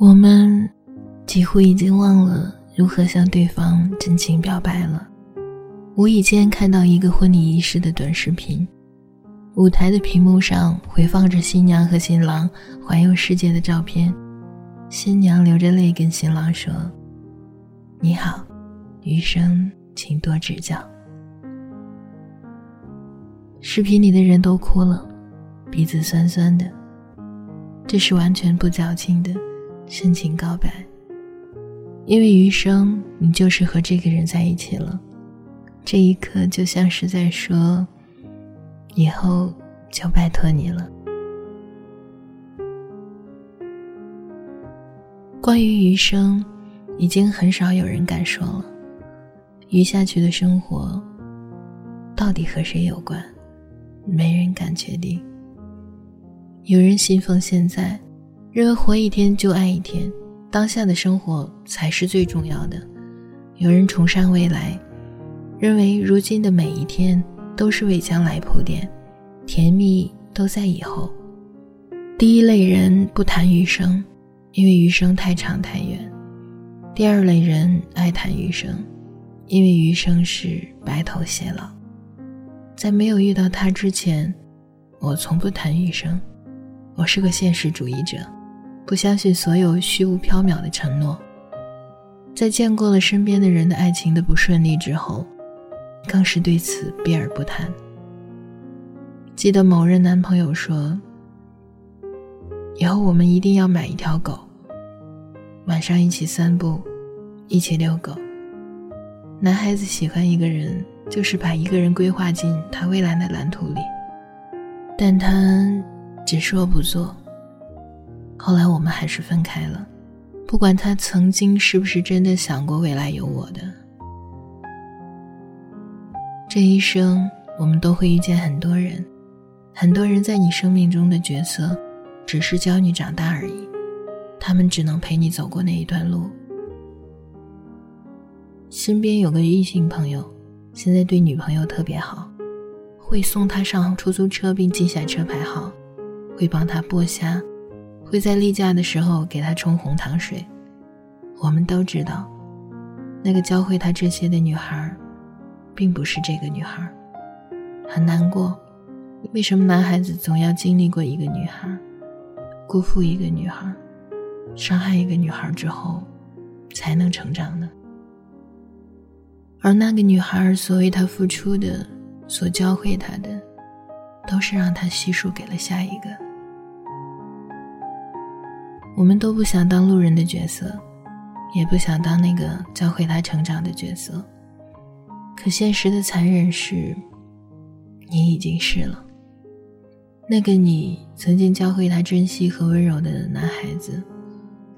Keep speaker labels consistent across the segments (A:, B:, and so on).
A: 我们几乎已经忘了如何向对方真情表白了。无意间看到一个婚礼仪式的短视频，舞台的屏幕上回放着新娘和新郎环游世界的照片。新娘流着泪跟新郎说：“你好，余生请多指教。”视频里的人都哭了，鼻子酸酸的。这是完全不矫情的。深情告白，因为余生你就是和这个人在一起了，这一刻就像是在说，以后就拜托你了。关于余生，已经很少有人敢说了。余下去的生活，到底和谁有关？没人敢确定。有人信奉现在。认为活一天就爱一天，当下的生活才是最重要的。有人崇尚未来，认为如今的每一天都是为将来铺垫，甜蜜都在以后。第一类人不谈余生，因为余生太长太远；第二类人爱谈余生，因为余生是白头偕老。在没有遇到他之前，我从不谈余生，我是个现实主义者。不相信所有虚无缥缈的承诺。在见过了身边的人的爱情的不顺利之后，更是对此避而不谈。记得某任男朋友说：“以后我们一定要买一条狗，晚上一起散步，一起遛狗。”男孩子喜欢一个人，就是把一个人规划进他未来的蓝图里，但他只说不做。后来我们还是分开了，不管他曾经是不是真的想过未来有我的。这一生，我们都会遇见很多人，很多人在你生命中的角色，只是教你长大而已，他们只能陪你走过那一段路。身边有个异性朋友，现在对女朋友特别好，会送她上出租车并记下车牌号，会帮她剥虾。会在例假的时候给他冲红糖水。我们都知道，那个教会他这些的女孩，并不是这个女孩。很难过，为什么男孩子总要经历过一个女孩，辜负一个女孩，伤害一个女孩之后，才能成长呢？而那个女孩所为他付出的，所教会他的，都是让他悉数给了下一个。我们都不想当路人的角色，也不想当那个教会他成长的角色。可现实的残忍是，你已经是了。那个你曾经教会他珍惜和温柔的男孩子，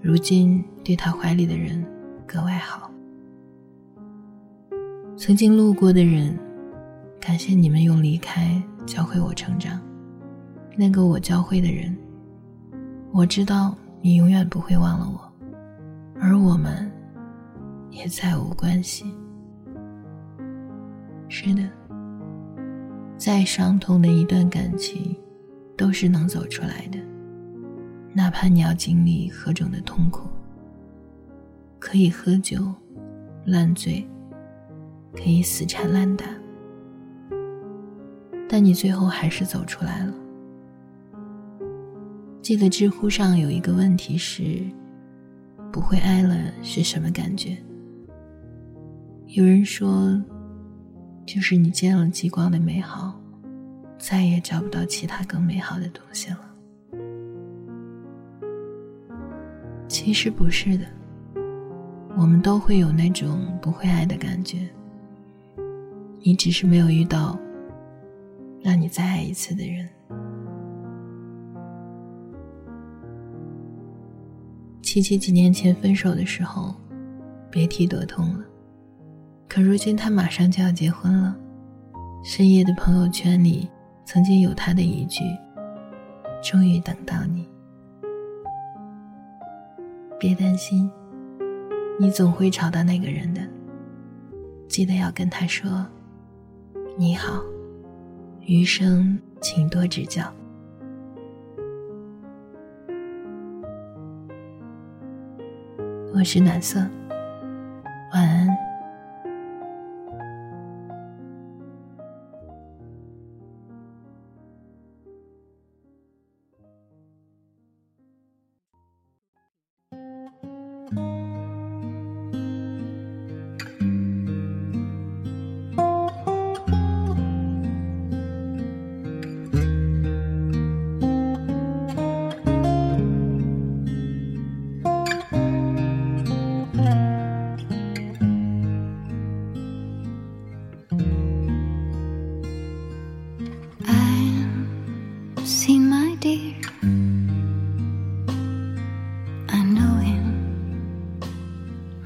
A: 如今对他怀里的人格外好。曾经路过的人，感谢你们用离开教会我成长。那个我教会的人，我知道。你永远不会忘了我，而我们也再无关系。是的，再伤痛的一段感情，都是能走出来的，哪怕你要经历何种的痛苦。可以喝酒，烂醉，可以死缠烂打，但你最后还是走出来了。记得知乎上有一个问题是：不会爱了是什么感觉？有人说，就是你见了极光的美好，再也找不到其他更美好的东西了。其实不是的，我们都会有那种不会爱的感觉，你只是没有遇到让你再爱一次的人。七七几年前分手的时候，别提多痛了。可如今他马上就要结婚了，深夜的朋友圈里曾经有他的一句：“终于等到你。”别担心，你总会找到那个人的。记得要跟他说：“你好，余生请多指教。”我是暖色。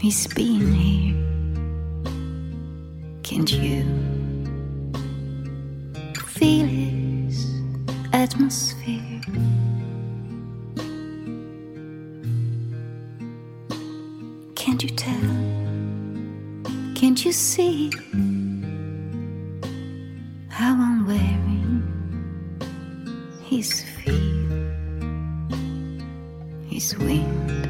B: He's been here. Can't you feel his atmosphere? Can't you tell? Can't you see how I'm wearing his feet, his wind?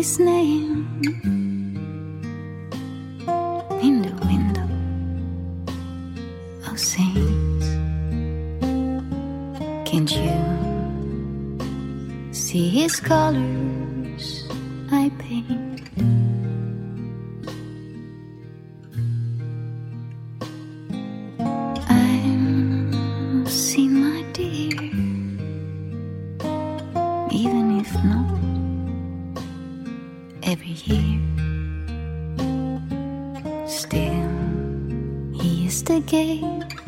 B: His name. In the window of oh, saints. Can't you see his colors Bye.